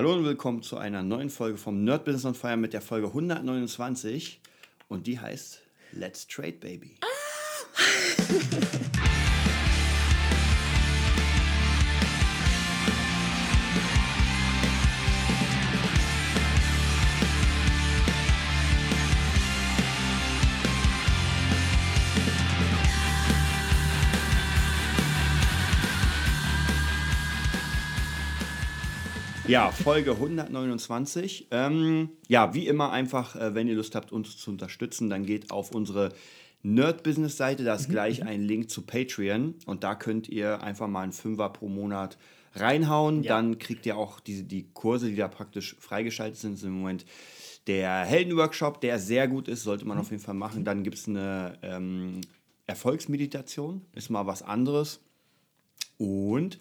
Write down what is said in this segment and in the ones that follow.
Hallo und willkommen zu einer neuen Folge vom Nerd Business on Fire mit der Folge 129 und die heißt Let's Trade Baby. Ja, Folge 129. Ähm, ja, wie immer einfach, äh, wenn ihr Lust habt, uns zu unterstützen, dann geht auf unsere Nerd-Business-Seite, da ist Mhm, gleich ein Link zu Patreon und da könnt ihr einfach mal einen Fünfer pro Monat reinhauen. Dann kriegt ihr auch diese, die Kurse, die da praktisch freigeschaltet sind, sind im Moment der Heldenworkshop, der sehr gut ist, sollte Mhm. man auf jeden Fall machen. Dann gibt es eine ähm, Erfolgsmeditation, ist mal was anderes. Und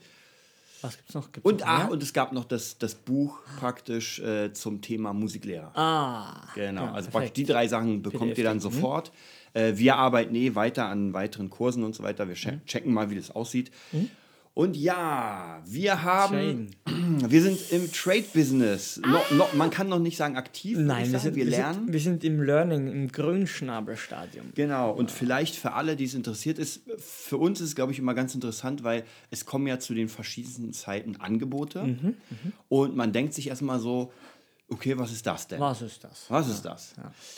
Was gibt's noch? Gibt's und, noch mehr? und es gab noch das, das Buch praktisch äh, zum Thema Musiklehrer. Ah. genau, ja, also praktisch die drei Sachen bekommt ihr dann PDF, sofort. Äh, wir arbeiten eh weiter an weiteren Kursen und so weiter. Wir Mhm. che- checken mal, wie das aussieht. Und ja, wir haben, wir sind im Trade-Business. No, no, man kann noch nicht sagen aktiv, Nein, ich wir sagen. sind, wir wir, lernen. Sind, wir sind im Learning, im Grünschnabelstadium. Genau, und vielleicht für alle, die es interessiert ist, für uns ist es, glaube ich, immer ganz interessant, weil es kommen ja zu den verschiedensten Zeiten Angebote Mhm, und man denkt sich erstmal so, okay, was ist das denn? Was ist das? Was ist das?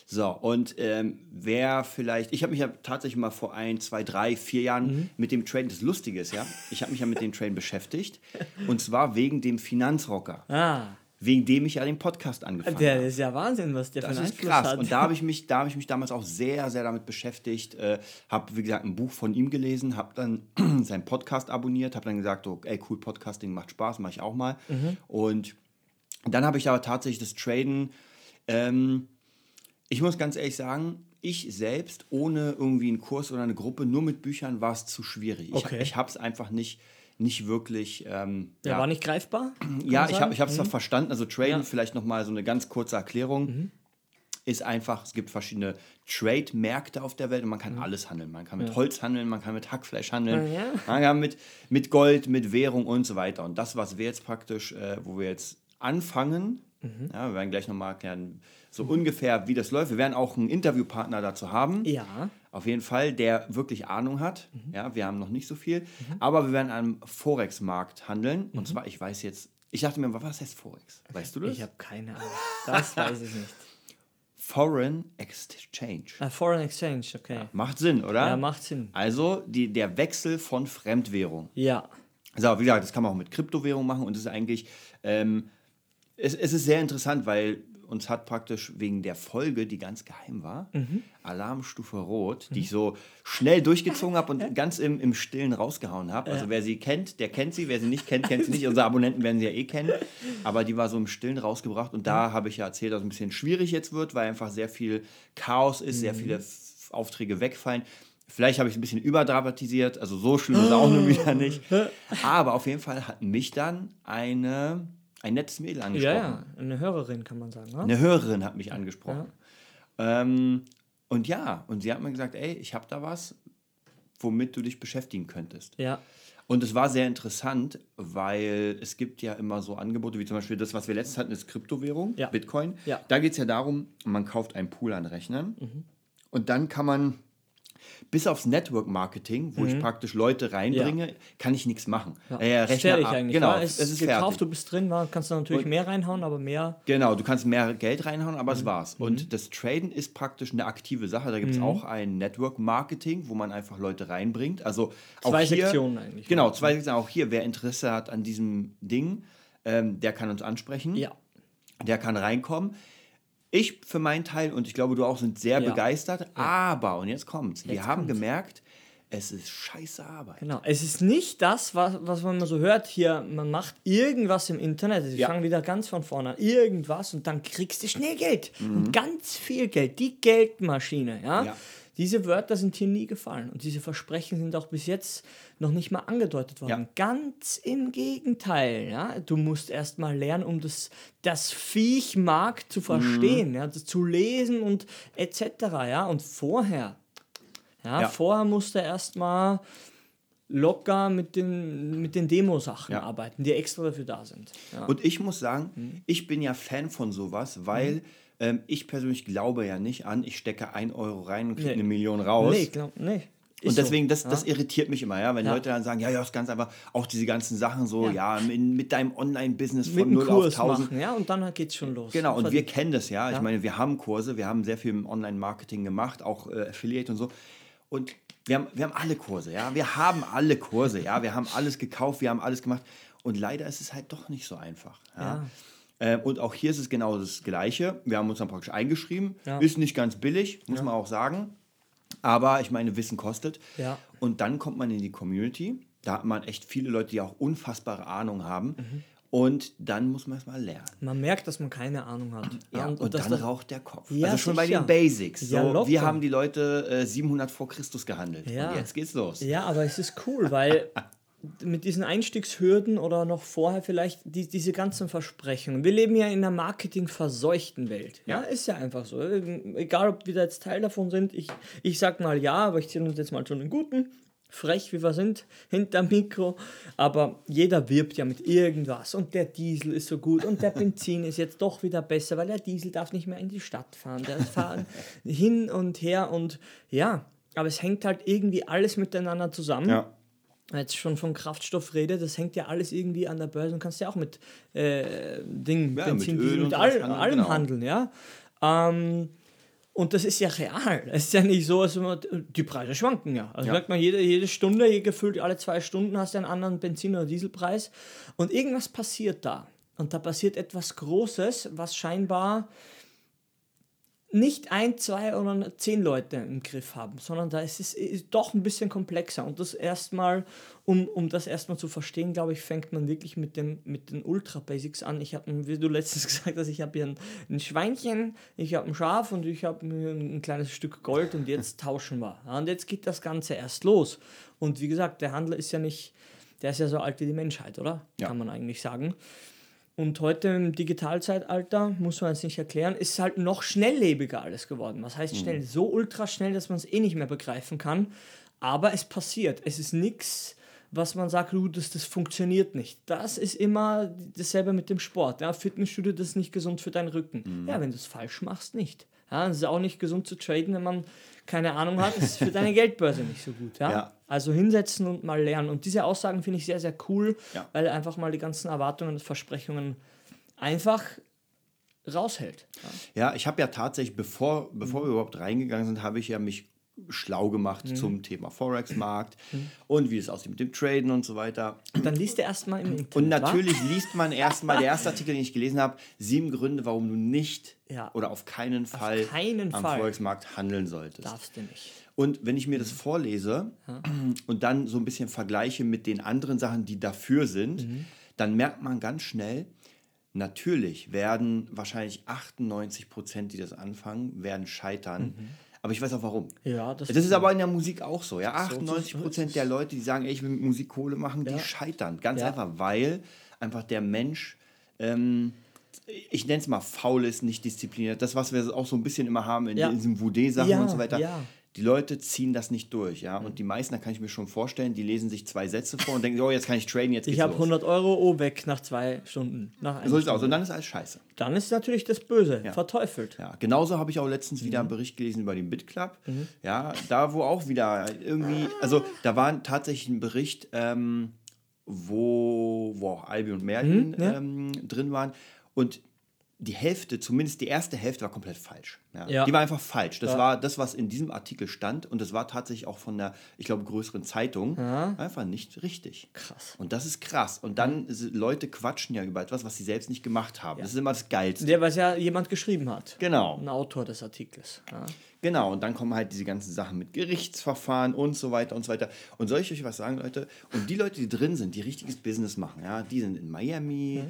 So, und ähm, wer vielleicht, ich habe mich ja tatsächlich mal vor ein, zwei, drei, vier Jahren Mhm. mit dem Train, das Lustige ist ja, ich habe mich ja mit dem Train beschäftigt und zwar wegen dem Finanzrocker, Ah, wegen dem ich ja den Podcast angefangen habe. der ist ja Wahnsinn, was der für Das einen ist Einfluss krass. hat. Und da habe ich mich, da habe ich mich damals auch sehr, sehr damit beschäftigt. Äh, habe wie gesagt ein Buch von ihm gelesen, habe dann seinen Podcast abonniert, habe dann gesagt, oh, ey cool, Podcasting macht Spaß, mache ich auch mal. Mhm. Und dann habe ich aber tatsächlich das Traden. Ähm, ich muss ganz ehrlich sagen, ich selbst ohne irgendwie einen Kurs oder eine Gruppe, nur mit Büchern war es zu schwierig. Okay. Ich, ich habe es einfach nicht, nicht wirklich. Ähm, der war nicht greifbar? ja, ich habe ich es zwar verstanden. Also Traden, Ja. Mhm. vielleicht noch mal so eine ganz kurze Erklärung, ist einfach, es gibt verschiedene Trade-Märkte auf der Welt und man kann alles handeln. Man kann mit Holz handeln, man kann mit Hackfleisch handeln, Mhm. Ja. man kann mit, mit Gold, mit Währung und so weiter. Und das, was wir jetzt praktisch, äh, wo wir jetzt anfangen, Mhm. ja, wir werden gleich noch mal erklären, so ungefähr, wie das läuft. Wir werden auch einen Interviewpartner dazu haben. Ja. Auf jeden Fall, der wirklich Ahnung hat. Mhm. Ja, wir haben noch nicht so viel. Aber wir werden am Forex-Markt handeln. Und zwar, ich weiß jetzt, ich dachte mir, was heißt Forex? Weißt du das? Mhm. Ich habe keine Ahnung. Das weiß ich nicht. Foreign Exchange. Ah, Foreign Exchange, okay. Macht Sinn, oder? Ja, macht Sinn. Also die, der Wechsel von Fremdwährung. Ja. Also, wie gesagt, das kann man auch mit Kryptowährung machen und es ist eigentlich, ähm, es, es ist sehr interessant, weil uns hat praktisch wegen der Folge, die ganz geheim war, Mhm. Alarmstufe Rot, die ich so schnell durchgezogen habe und ganz im, im Stillen rausgehauen habe. Also wer sie kennt, der kennt sie, wer sie nicht kennt, kennt sie nicht. Unsere Abonnenten werden sie ja eh kennen. Aber die war so im Stillen rausgebracht und da habe ich ja erzählt, dass es ein bisschen schwierig jetzt wird, weil einfach sehr viel Chaos ist, sehr viele Aufträge wegfallen. Vielleicht habe ich es ein bisschen überdramatisiert, also so schlimm ist es auch nur wieder nicht. Aber auf jeden Fall hat mich dann eine, ein nettes Mädel angesprochen. Ja, ja. Eine Hörerin kann man sagen. Ne? Eine Hörerin hat mich angesprochen. Ähm, und ja, und sie hat mir gesagt, ey, ich habe da was, womit du dich beschäftigen könntest. Ja. Und es war sehr interessant, weil es gibt ja immer so Angebote, wie zum Beispiel das, was wir letztens hatten, ist Kryptowährung, Ja. Bitcoin. Ja. Da geht es ja darum, man kauft einen Pool an Rechnern Mhm. und dann kann man bis aufs Network Marketing, wo ich praktisch Leute reinbringe, kann ich nichts machen. Mhm. Ja. Äh, Rechner fertig ab. eigentlich. Genau, ja, es es ist gekauft, fertig. du bist drin, kannst du natürlich Und- mehr reinhauen, aber mehr. Genau, du kannst mehr Geld reinhauen, aber Mhm. es war's. Und das Traden ist praktisch eine aktive Sache. Da gibt es auch ein Network Marketing, wo man einfach Leute reinbringt. Also auch Zwei hier, Sektionen eigentlich. Genau, zwei Sektionen. Auch hier, wer Interesse hat an diesem Ding, ähm, der kann uns ansprechen. Ja. Der kann reinkommen. Ich für meinen Teil und ich glaube du auch sind sehr Ja. begeistert. Aber, und jetzt kommt's, wir Jetzt haben kommt's. gemerkt, es ist scheiße Arbeit. Genau. Es ist nicht das, was, was man so hört, hier, man macht irgendwas im Internet, ich Ja. fange wieder ganz von vorne an, irgendwas und dann kriegst du schnell Geld. Mhm. Und ganz viel Geld, die Geldmaschine, ja? Ja. Diese Wörter sind hier nie gefallen und diese Versprechen sind auch bis jetzt noch nicht mal angedeutet worden. Ja. Ganz im Gegenteil, ja? Du musst erst mal lernen, um das, das Viechmarkt zu verstehen, Mhm. ja? zu lesen und etc., ja? Und vorher ja, Ja. vorher musste er erstmal locker mit den, mit den Demo-Sachen Ja. arbeiten, die extra dafür da sind. Ja. Und ich muss sagen, Mhm. ich bin ja Fan von sowas, weil ähm, ich persönlich glaube ja nicht an, ich stecke ein Euro rein und kriege Nee. eine Million raus. nee, glaub, nee. Ist Und deswegen, das, das irritiert mich immer, ja, wenn Ja. Leute dann sagen, ja, ja, ist ganz einfach, auch diese ganzen Sachen so, Ja. ja, mit, mit deinem Online-Business mit von einem 0 Kurs auf 1000. machen, ja, und dann geht's schon los. Genau, und wir kennen das ja. Ich Ja. meine, wir haben Kurse, wir haben sehr viel im Online-Marketing gemacht, auch äh, Affiliate und so. Und wir haben, wir haben alle Kurse, ja. Wir haben alle Kurse, ja. Wir haben alles gekauft, wir haben alles gemacht. Und leider ist es halt doch nicht so einfach. Ja. Äh, und auch hier ist es genau das Gleiche. Wir haben uns dann praktisch eingeschrieben. Ja. Ist nicht ganz billig, muss man auch sagen. Aber ich meine, Wissen kostet. Ja. Und dann kommt man in die Community. Da hat man echt viele Leute, die auch unfassbare Ahnung haben. Mhm. Und dann muss man es mal lernen. Man merkt, dass man keine Ahnung hat. Ja, und, dass dann raucht der Kopf. Ja, also schon bei den Basics. So, Ja, wir haben die Leute äh, 700 vor Christus gehandelt. Ja. Und jetzt geht's los. Ja, aber es ist cool, weil mit diesen Einstiegshürden oder noch vorher vielleicht die, diese ganzen Versprechungen. Wir leben ja in einer marketingverseuchten Welt. Ja. Ja. ist ja einfach so. Egal, ob wir da jetzt Teil davon sind. Ich, ich sag mal ja, aber ich zähle uns jetzt mal schon den Guten. Frech, wie wir sind, hinterm Mikro. Aber jeder wirbt ja mit irgendwas. Und der Diesel ist so gut. Und der Benzin ist jetzt doch wieder besser, weil der Diesel darf nicht mehr in die Stadt fahren. Der fahren hin und her. Und ja, aber es hängt halt irgendwie alles miteinander zusammen Ja. Jetzt schon von Kraftstoff rede, das hängt ja alles irgendwie an der Börse und kannst ja auch mit äh, Ding, Ja, Benzin, mit Öl mit all, allem genau. handeln, ja. Ähm, und das ist ja real. Es ist ja nicht so, als wenn man, die Preise schwanken ja. Also Ja. sagt man, jede, jede Stunde, je gefühlt alle zwei Stunden hast du einen anderen Benzin- oder Dieselpreis. Und irgendwas passiert da. Und da passiert etwas Großes, was scheinbar nicht ein, zwei oder zehn Leute im Griff haben, sondern da ist es ist doch ein bisschen komplexer. Und das erstmal, um, um das erstmal zu verstehen, glaube ich, fängt man wirklich mit, dem, mit den Ultra-Basics an. Ich habe, wie du letztens gesagt hast, ich habe hier ein, ein Schweinchen, ich habe ein Schaf und ich habe ein, ein kleines Stück Gold und jetzt tauschen wir. Ja, und jetzt geht das Ganze erst los. Und wie gesagt, der Handel ist ja nicht, der ist ja so alt wie die Menschheit, oder? Ja. Kann man eigentlich sagen. Und heute im Digitalzeitalter, muss man jetzt nicht erklären, ist halt noch schnelllebiger alles geworden. Was heißt schnell? So ultra schnell, dass man es eh nicht mehr begreifen kann. Aber es passiert. Es ist nichts, was man sagt, du, das, das funktioniert nicht. Das ist immer dasselbe mit dem Sport. Ja, Fitnessstudio, das ist nicht gesund für deinen Rücken. Ja, wenn du es falsch machst, nicht. Ja, es ist auch nicht gesund zu traden, wenn man keine Ahnung hat. Ist für deine Geldbörse nicht so gut. Ja? Ja. Also hinsetzen und mal lernen. Und diese Aussagen finde ich sehr, sehr cool, Ja. weil er einfach mal die ganzen Erwartungen und Versprechungen einfach raushält. Ja. Ja, ich habe ja tatsächlich, bevor, bevor wir überhaupt reingegangen sind, habe ich ja mich schlau gemacht Mhm. zum Thema Forex-Markt und wie es aussieht mit dem Traden und so weiter. Dann liest er erstmal im Internet. Und wa? natürlich liest man erstmal, der erste Artikel, den ich gelesen habe, sieben Gründe, warum du nicht Ja. oder auf keinen Fall keinen am. Forex-Markt handeln solltest. darfst du nicht. Und wenn ich mir das vorlese und dann so ein bisschen vergleiche mit den anderen Sachen, die dafür sind, Mhm. dann merkt man ganz schnell, natürlich werden wahrscheinlich 98 Prozent, die das anfangen, werden scheitern. Aber ich weiß auch warum. Ja, das, Das ist aber in der Musik auch so. Ja? So, 98 so ist Prozent der Leute, die sagen, ey, ich will mit Musik Kohle machen, Ja. die scheitern. Ganz Ja. einfach, weil einfach der Mensch, ähm, ich nenne es mal faul ist, nicht diszipliniert. Das, was wir auch so ein bisschen immer haben in, Ja. in diesen Voodoo-Sachen und so weiter. ja. Die Leute ziehen das nicht durch, ja. Und die meisten, da kann ich mir schon vorstellen, die lesen sich zwei Sätze vor und denken, oh, jetzt kann ich traden, jetzt ich habe los. 100 Euro, oh, weg nach zwei Stunden. Nach So sieht's aus. Und dann ist alles scheiße. Dann ist natürlich das Böse, verteufelt. Ja, genauso habe ich auch letztens Mhm. wieder einen Bericht gelesen über den BitClub. Ja, da wo auch wieder irgendwie, also da war tatsächlich ein Bericht, ähm, wo, wo auch Albi und Merlin Mhm, ja. ähm, drin waren. Und die Hälfte, zumindest die erste Hälfte, war komplett falsch. Ja. Ja. Die war einfach falsch. Das Ja. war das, was in diesem Artikel stand. Und das war tatsächlich auch von der, ich glaube, größeren Zeitung einfach nicht richtig. Krass. Und das ist krass. Und dann, sind- Leute quatschen ja über etwas, was sie selbst nicht gemacht haben. Das ist immer das Geilste. Der, was ja jemand geschrieben hat. Genau. Ein Autor des Artikels. Genau, und dann kommen halt diese ganzen Sachen mit Gerichtsverfahren und so weiter und so weiter. Und soll ich euch was sagen, Leute? Und die Leute, die drin sind, die richtiges Business machen, ja, die sind in Miami,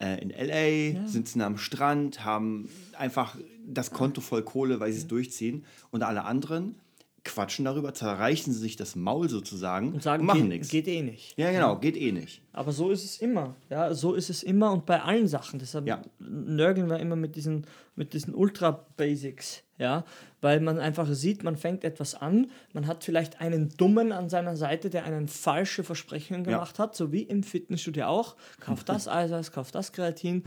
äh, in LA, sitzen am Strand, haben einfach das Konto voll Kohle, weil sie es durchziehen. Und alle anderen quatschen darüber, zerreißen sich das Maul sozusagen Und sagen, machen nichts. geht eh nicht. Ja, genau, geht eh nicht. Aber so ist es immer. Ja, so ist es immer und bei allen Sachen. Deshalb Ja. nörgeln wir immer mit diesen, mit diesen Ultra-Basics. Ja, weil man einfach sieht, man fängt etwas an, man hat vielleicht einen Dummen an seiner Seite, der einen falsche Versprechungen gemacht hat, so wie im Fitnessstudio auch. Kauf das Eiweiß, kauf das Kreatin.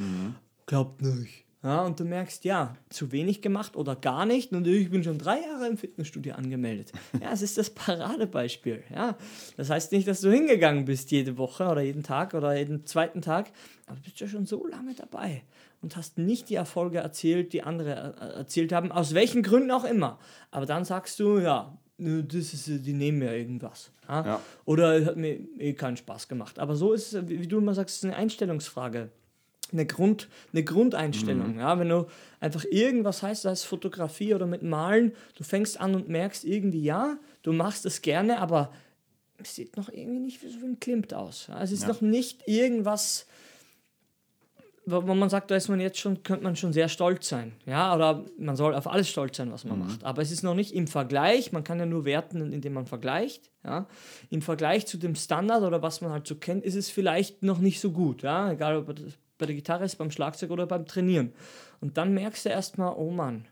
Glaubt nicht. Ja, und du merkst, ja, zu wenig gemacht oder gar nicht. Und ich bin schon drei Jahre im Fitnessstudio angemeldet. Ja, es ist das Paradebeispiel. Ja, das heißt nicht, dass du hingegangen bist jede Woche oder jeden Tag oder jeden zweiten Tag, aber du bist ja schon so lange dabei und hast nicht die Erfolge erzielt, die andere äh, erzielt haben, aus welchen Gründen auch immer. Aber dann sagst du, ja, das ist, die nehmen mir irgendwas. Ja? Ja. Oder hat mir eh keinen Spaß gemacht. Aber so ist es, wie du immer sagst, eine Einstellungsfrage eine, Grund, eine Grundeinstellung. Ja? Wenn du einfach irgendwas heißt, sei es Fotografie oder mit Malen, du fängst an und merkst irgendwie, ja, du machst es gerne, aber es sieht noch irgendwie nicht wie so wie ein Klimt aus. Ja? Es ist noch nicht irgendwas, wo man sagt, da ist man jetzt schon, könnte man schon sehr stolz sein. Ja, oder man soll auf alles stolz sein, was man macht. Aber es ist noch nicht im Vergleich, man kann ja nur werten, indem man vergleicht. Ja. Im Vergleich zu dem Standard oder was man halt so kennt, ist es vielleicht noch nicht so gut. Ja. Egal ob das bei der Gitarre ist, beim Schlagzeug oder beim Trainieren. Und dann merkst du erstmal, oh Mann.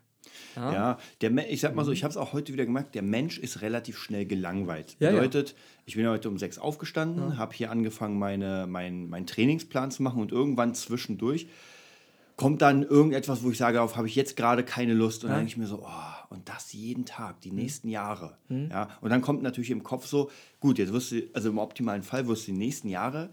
Ja. Ja, der, ich sag mal so, ich habe es auch heute wieder gemerkt, der Mensch ist relativ schnell gelangweilt. Ja, ja. Bedeutet, ich bin heute um sechs aufgestanden, habe hier angefangen, meine, mein, meinen Trainingsplan zu machen und irgendwann zwischendurch kommt dann irgendetwas, wo ich sage, darauf habe ich jetzt gerade keine Lust. Und dann denke ich mir so, oh, und das jeden Tag, Mhm. die nächsten Jahre. Ja, und dann kommt natürlich im Kopf so, gut, jetzt wirst du, also im optimalen Fall wirst du die nächsten Jahre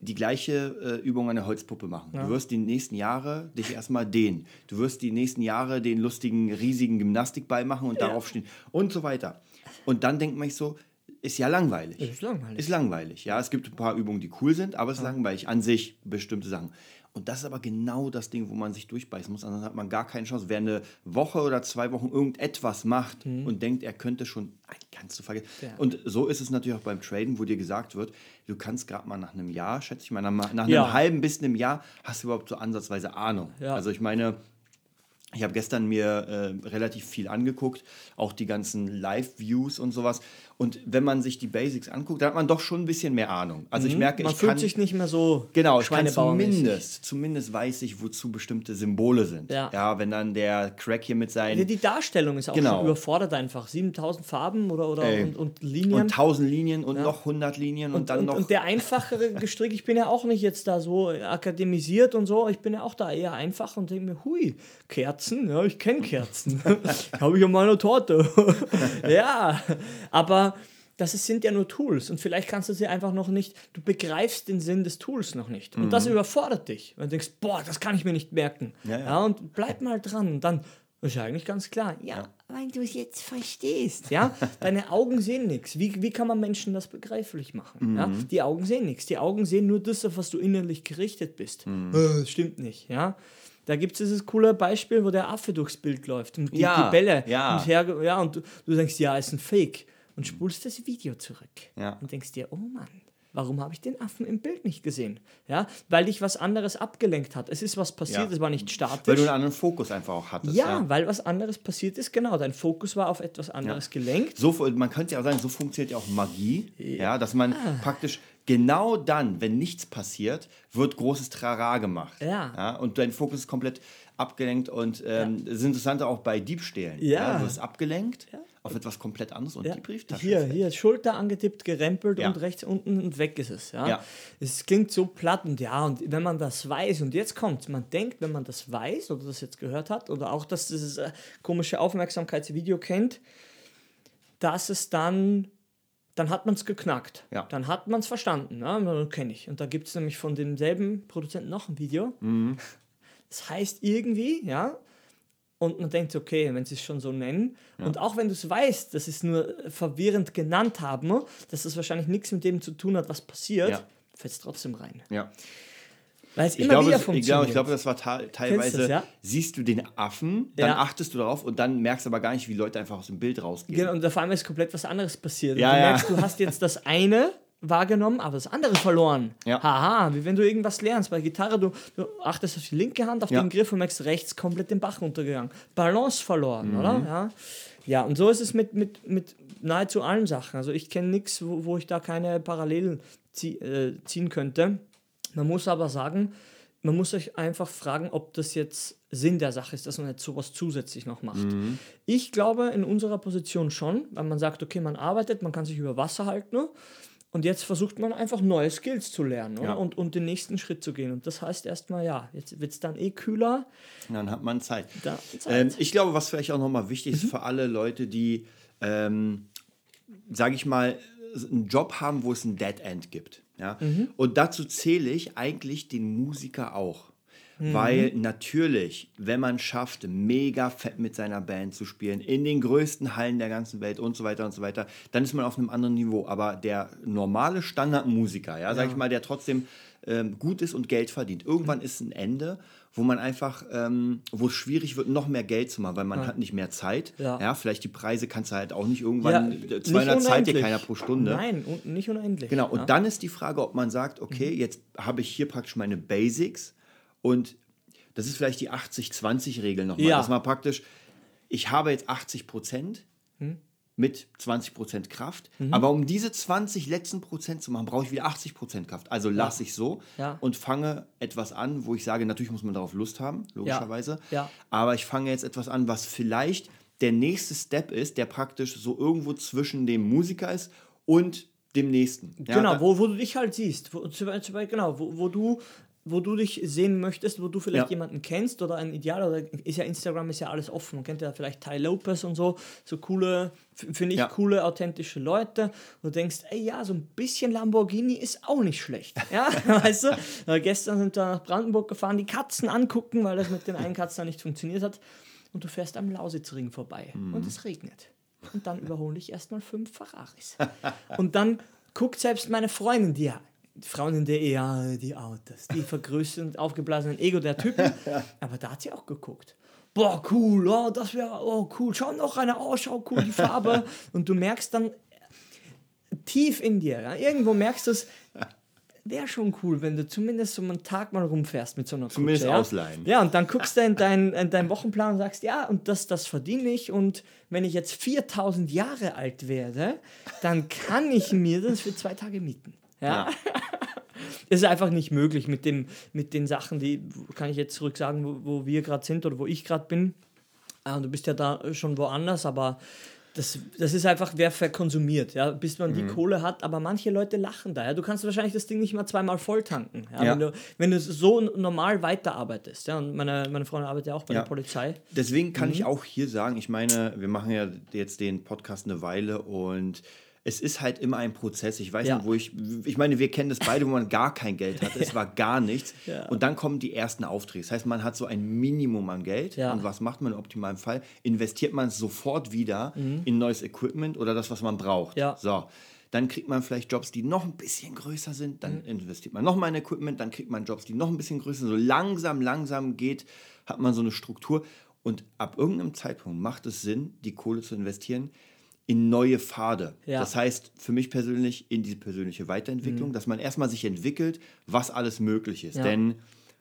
die gleiche äh, Übung an der Holzpuppe machen. Du wirst die nächsten Jahre dich erstmal dehnen. Du wirst die nächsten Jahre den lustigen, riesigen Gymnastikball machen und darauf stehen und so weiter. Und dann denkt man sich so, ist ja langweilig. Ist langweilig. Ist langweilig. Ja, es gibt ein paar Übungen, die cool sind, aber es ist langweilig an sich, bestimmte Sachen. Und das ist aber genau das Ding, wo man sich durchbeißen muss. Ansonsten hat man gar keine Chance. Wer eine Woche oder zwei Wochen irgendetwas macht und denkt, er könnte schon, kannst du vergessen. Mhm. Ja. Und so ist es natürlich auch beim Traden, wo dir gesagt wird, du kannst gerade mal nach einem Jahr, schätze ich mal, nach, nach einem Ja. halben bis einem Jahr hast du überhaupt so ansatzweise Ahnung. Ja. Also ich meine, ich habe gestern mir äh, relativ viel angeguckt, auch die ganzen Live-Views und sowas. Und wenn man sich die Basics anguckt, dann hat man doch schon ein bisschen mehr Ahnung. Also ich merke, Mhm. man ich fühlt kann, sich nicht mehr so Genau, ich kann zumindest, zumindest weiß ich, wozu bestimmte Symbole sind. Ja. wenn dann der Crack hier mit seinen Ja, die Darstellung ist auch Genau. schon überfordert einfach. 7000 Farben oder, oder Ey. und, und Linien. und tausend Linien und noch 100 Linien und, dann und, noch. und der einfachere Gestrick, ich bin ja auch nicht jetzt da so akademisiert und so, ich bin ja auch da eher einfach und denke mir, hui, Kerzen, ja, ich kenne Kerzen. Habe ich an meiner Torte. ja, aber das sind ja nur Tools und vielleicht kannst du sie einfach noch nicht, du begreifst den Sinn des Tools noch nicht. Und das überfordert dich. Und du denkst, boah, das kann ich mir nicht merken. Ja, ja. und bleib mal dran. Und dann ist ja eigentlich ganz klar. Ja, weil du es jetzt verstehst. Ja, deine Augen sehen nichts. Wie, wie kann man Menschen das begreiflich machen? Ja, die Augen sehen nichts. Die Augen sehen nur das, auf was du innerlich gerichtet bist. Äh, das stimmt nicht. Ja. Da gibt es dieses coole Beispiel, wo der Affe durchs Bild läuft und die, Ja, die Bälle ja. und her, ja, und du, du denkst, ja, ist ein Fake. Und spulst das Video zurück. Ja. Und denkst dir, oh Mann, warum habe ich den Affen im Bild nicht gesehen? Ja, weil dich was anderes abgelenkt hat. Es ist was passiert, Ja. es war nicht statisch. weil du einen anderen Fokus einfach auch hattest. Ja, weil was anderes passiert ist, genau. Dein Fokus war auf etwas anderes gelenkt. So, man könnte ja auch sagen, so funktioniert ja auch Magie, ja, dass man praktisch genau dann, wenn nichts passiert, wird großes Trara gemacht. Ja. und dein Fokus ist komplett abgelenkt und ähm, das ist interessant auch bei Diebstählen. Ja. du wirst abgelenkt auf etwas komplett anderes und Ja. die Brieftasche. Hier, hier, Schulter angetippt, gerempelt Ja. und rechts unten und weg ist es. Ja? Ja. Es klingt so platt und ja, und wenn man das weiß, und jetzt kommt, man denkt, wenn man das weiß oder das jetzt gehört hat oder auch, dass dieses äh, komische Aufmerksamkeitsvideo kennt, dass es dann, dann hat man es geknackt. Ja. Dann hat man es verstanden. Ne? Kenne ich. Und da gibt es nämlich von demselben Produzenten noch ein Video. Mhm. Das heißt irgendwie, ja, und man denkt, okay, wenn sie es schon so nennen, und auch wenn du es weißt, dass sie es nur verwirrend genannt haben, dass das wahrscheinlich nichts mit dem zu tun hat, was passiert, Ja. fällt es trotzdem rein. Ja. Weil es Ich immer glaube, wieder es, ich, funktioniert. glaube, ich glaube, das war teilweise, das, ja? siehst du den Affen, dann Ja. achtest du darauf und dann merkst du aber gar nicht, wie Leute einfach aus dem Bild rausgehen. Genau, und auf einmal ist komplett was anderes passiert. Ja, du merkst, du hast jetzt das eine wahrgenommen, aber das andere verloren. Ja. Haha, wie wenn du irgendwas lernst. Bei Gitarre, du, du achtest auf die linke Hand, auf den Griff und merkst rechts komplett den Bach runtergegangen. Balance verloren, Mhm. oder? Ja. ja, und so ist es mit, mit, mit nahezu allen Sachen. Also ich kenne nichts, wo, wo ich da keine Parallelen äh, ziehen könnte. Man muss aber sagen, man muss sich einfach fragen, ob das jetzt Sinn der Sache ist, dass man jetzt sowas zusätzlich noch macht. Ich glaube in unserer Position schon, weil man sagt, okay, man arbeitet, man kann sich über Wasser halten und jetzt versucht man einfach neue Skills zu lernen oder? Ja. Und, und den nächsten Schritt zu gehen. Und das heißt erstmal, ja, jetzt wird es dann eh kühler. Dann hat man Zeit. Da Ähm, ich glaube, was vielleicht auch nochmal wichtig Mhm. ist für alle Leute, die, ähm, sage ich mal, einen Job haben, wo es ein Dead End gibt. Ja? Mhm. Und dazu zähle ich eigentlich den Musiker auch. Mhm. Weil natürlich, wenn man schafft, mega fett mit seiner Band zu spielen, in den größten Hallen der ganzen Welt und so weiter und so weiter, dann ist man auf einem anderen Niveau. Aber der normale Standardmusiker, ja, sag ich mal, der trotzdem ähm, gut ist und Geld verdient, irgendwann ist ein Ende, wo man einfach, ähm, wo es schwierig wird, noch mehr Geld zu machen, weil man hat nicht mehr Zeit. Ja. vielleicht die Preise kannst du halt auch nicht irgendwann, nicht 200 zahlt dir keiner pro Stunde. Nein, und nicht unendlich. Genau, und ja. dann ist die Frage, ob man sagt, okay, jetzt habe ich hier praktisch meine Basics und das ist vielleicht die 80-20-Regel nochmal. Ja. Dass man praktisch, ich habe jetzt 80 Prozent Hm. Mit 20 Prozent Kraft, Mhm. aber um diese 20 letzten Prozent zu machen, brauche ich wieder 80 Prozent Kraft. Also lasse ich so Ja. und fange etwas an, wo ich sage, natürlich muss man darauf Lust haben, logischerweise. Ja. Aber ich fange jetzt etwas an, was vielleicht der nächste Step ist, der praktisch so irgendwo zwischen dem Musiker ist und dem nächsten. Ja, genau, wo, wo du dich halt siehst. Wo, genau, wo, wo du wo du dich sehen möchtest, wo du vielleicht Ja. jemanden kennst oder ein Ideal oder ist ja Instagram ist ja alles offen. Man kennt ja vielleicht Ty Lopez und so, so coole, finde ich Ja. coole, authentische Leute. Und du denkst, ey ja, so ein bisschen Lamborghini ist auch nicht schlecht. Ja, weißt du? Äh, gestern sind wir nach Brandenburg gefahren, die Katzen angucken, weil das mit den einen Katzen nicht funktioniert hat. Und du fährst am Lausitzring vorbei und es regnet. Und dann überhole ich erstmal fünf Ferraris. Und dann guckt selbst meine Freundin, die Frauen in der Ehe, ja, die Autos, die vergrößern aufgeblasenen Ego der Typen. Aber da hat sie auch geguckt. Boah, cool, oh, das wäre, oh, cool, schau noch eine, oh, schau, cool, die Farbe. Und du merkst dann tief in dir, ja, irgendwo merkst du es, wäre schon cool, wenn du zumindest so einen Tag mal rumfährst mit so einer Zumindest Kutsche, ja? ausleihen. Ja, und dann guckst du in deinen in deinen Wochenplan und sagst, ja, und das, das verdiene ich. Und wenn ich jetzt 4000 Jahre alt werde, dann kann ich mir das für zwei Tage mieten. Ja. Ja. Das ist einfach nicht möglich mit, dem, mit den Sachen, die, kann ich jetzt zurück sagen, wo, wo wir gerade sind oder wo ich gerade bin. Ah, du bist ja da schon woanders, aber das, das ist einfach, wer verkonsumiert, ja, bis man die Mhm. Kohle hat. Aber manche Leute lachen da. Ja. Du kannst wahrscheinlich das Ding nicht mal zweimal voll tanken, ja, Ja. Wenn, du, wenn du so normal weiterarbeitest. Ja. Und meine, meine Freundin arbeitet ja auch bei Ja. der Polizei. Deswegen kann Mhm. ich auch hier sagen, ich meine, wir machen ja jetzt den Podcast eine Weile und es ist halt immer ein Prozess. Ich weiß Ja. nicht, wo ich, ich meine, wir kennen das beide, wo man gar kein Geld hatte. Es war gar nichts. Ja. Und dann kommen die ersten Aufträge. Das heißt, man hat so ein Minimum an Geld. Ja. Und was macht man im optimalen Fall? Investiert man es sofort wieder in neues Equipment oder das, was man braucht. Mhm. Ja. So. Dann kriegt man vielleicht Jobs, die noch ein bisschen größer sind. Dann Mhm. investiert man noch mal in Equipment. Dann kriegt man Jobs, die noch ein bisschen größer sind. So langsam, langsam geht, hat man so eine Struktur. Und ab irgendeinem Zeitpunkt macht es Sinn, die Kohle zu investieren in neue Pfade. Ja. Das heißt, für mich persönlich in diese persönliche Weiterentwicklung, dass man erstmal sich entwickelt, was alles möglich ist. Ja. Denn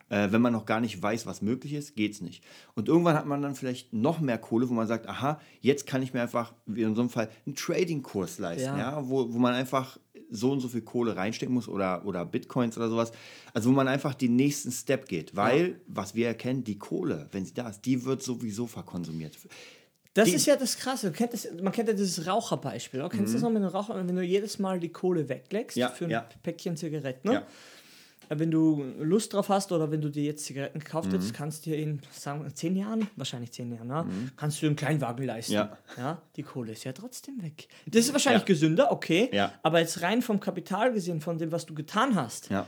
äh, wenn man noch gar nicht weiß, was möglich ist, geht es nicht. Und irgendwann hat man dann vielleicht noch mehr Kohle, wo man sagt, aha, jetzt kann ich mir einfach, wie in so einem Fall, einen Trading-Kurs leisten, Ja. ja. wo, wo man einfach so und so viel Kohle reinstecken muss oder, oder Bitcoins oder sowas. Also wo man einfach den nächsten Step geht. Weil, was wir erkennen, die Kohle, wenn sie da ist, die wird sowieso verkonsumiert. Das Die- ist ja das Krasse. Kennt das, man kennt ja dieses Raucherbeispiel. Oder? Kennst du das noch mit dem Raucher? Wenn du jedes Mal die Kohle weglegst Mhm. Ja, für ein ja. Päckchen Zigaretten, ne? Ja. Äh, wenn du Lust drauf hast oder wenn du dir jetzt Zigaretten gekauft Mhm. hättest, kannst du dir in sagen zehn Jahren, wahrscheinlich zehn Jahren, ne? kannst du einen Kleinwagen leisten. Mhm. Ja. Die Kohle ist ja trotzdem weg. Das ist wahrscheinlich gesünder, okay. Aber jetzt rein vom Kapital gesehen, von dem, was du getan hast, Ja.